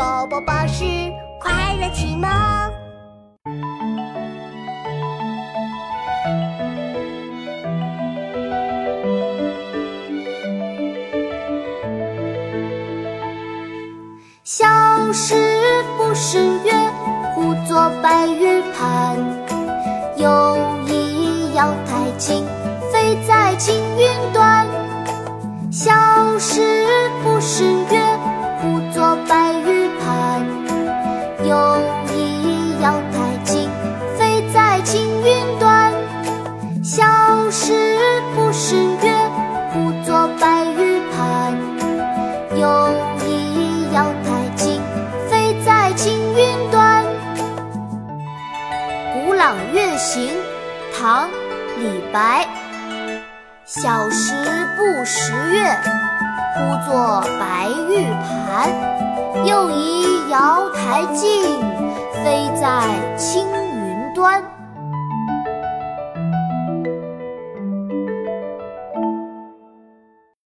宝宝巴士快乐启蒙。小时不识月，呼作白玉盘。又疑瑶台镜，飞在青云端。小时不识不识月，呼作白玉盘。又疑瑶台镜，飞在青云端。《古朗月行》唐·李白。小时不识月，呼作白玉盘。又疑瑶台镜，飞在青云端。